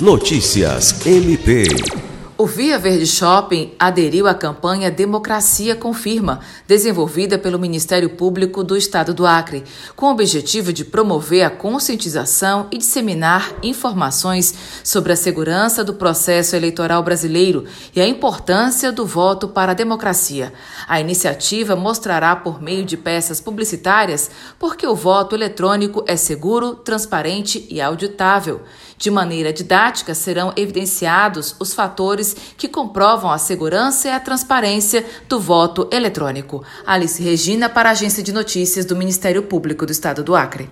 Notícias MP. O Via Verde Shopping aderiu à campanha Democracia Confirma, desenvolvida pelo Ministério Público do Estado do Acre, com o objetivo de promover a conscientização e disseminar informações sobre a segurança do processo eleitoral brasileiro e a importância do voto para a democracia. A iniciativa mostrará por meio de peças publicitárias porque o voto eletrônico é seguro, transparente e auditável. De maneira didática, serão evidenciados os fatores que comprovam a segurança e a transparência do voto eletrônico. Alice Regina, para a Agência de Notícias do Ministério Público do Estado do Acre.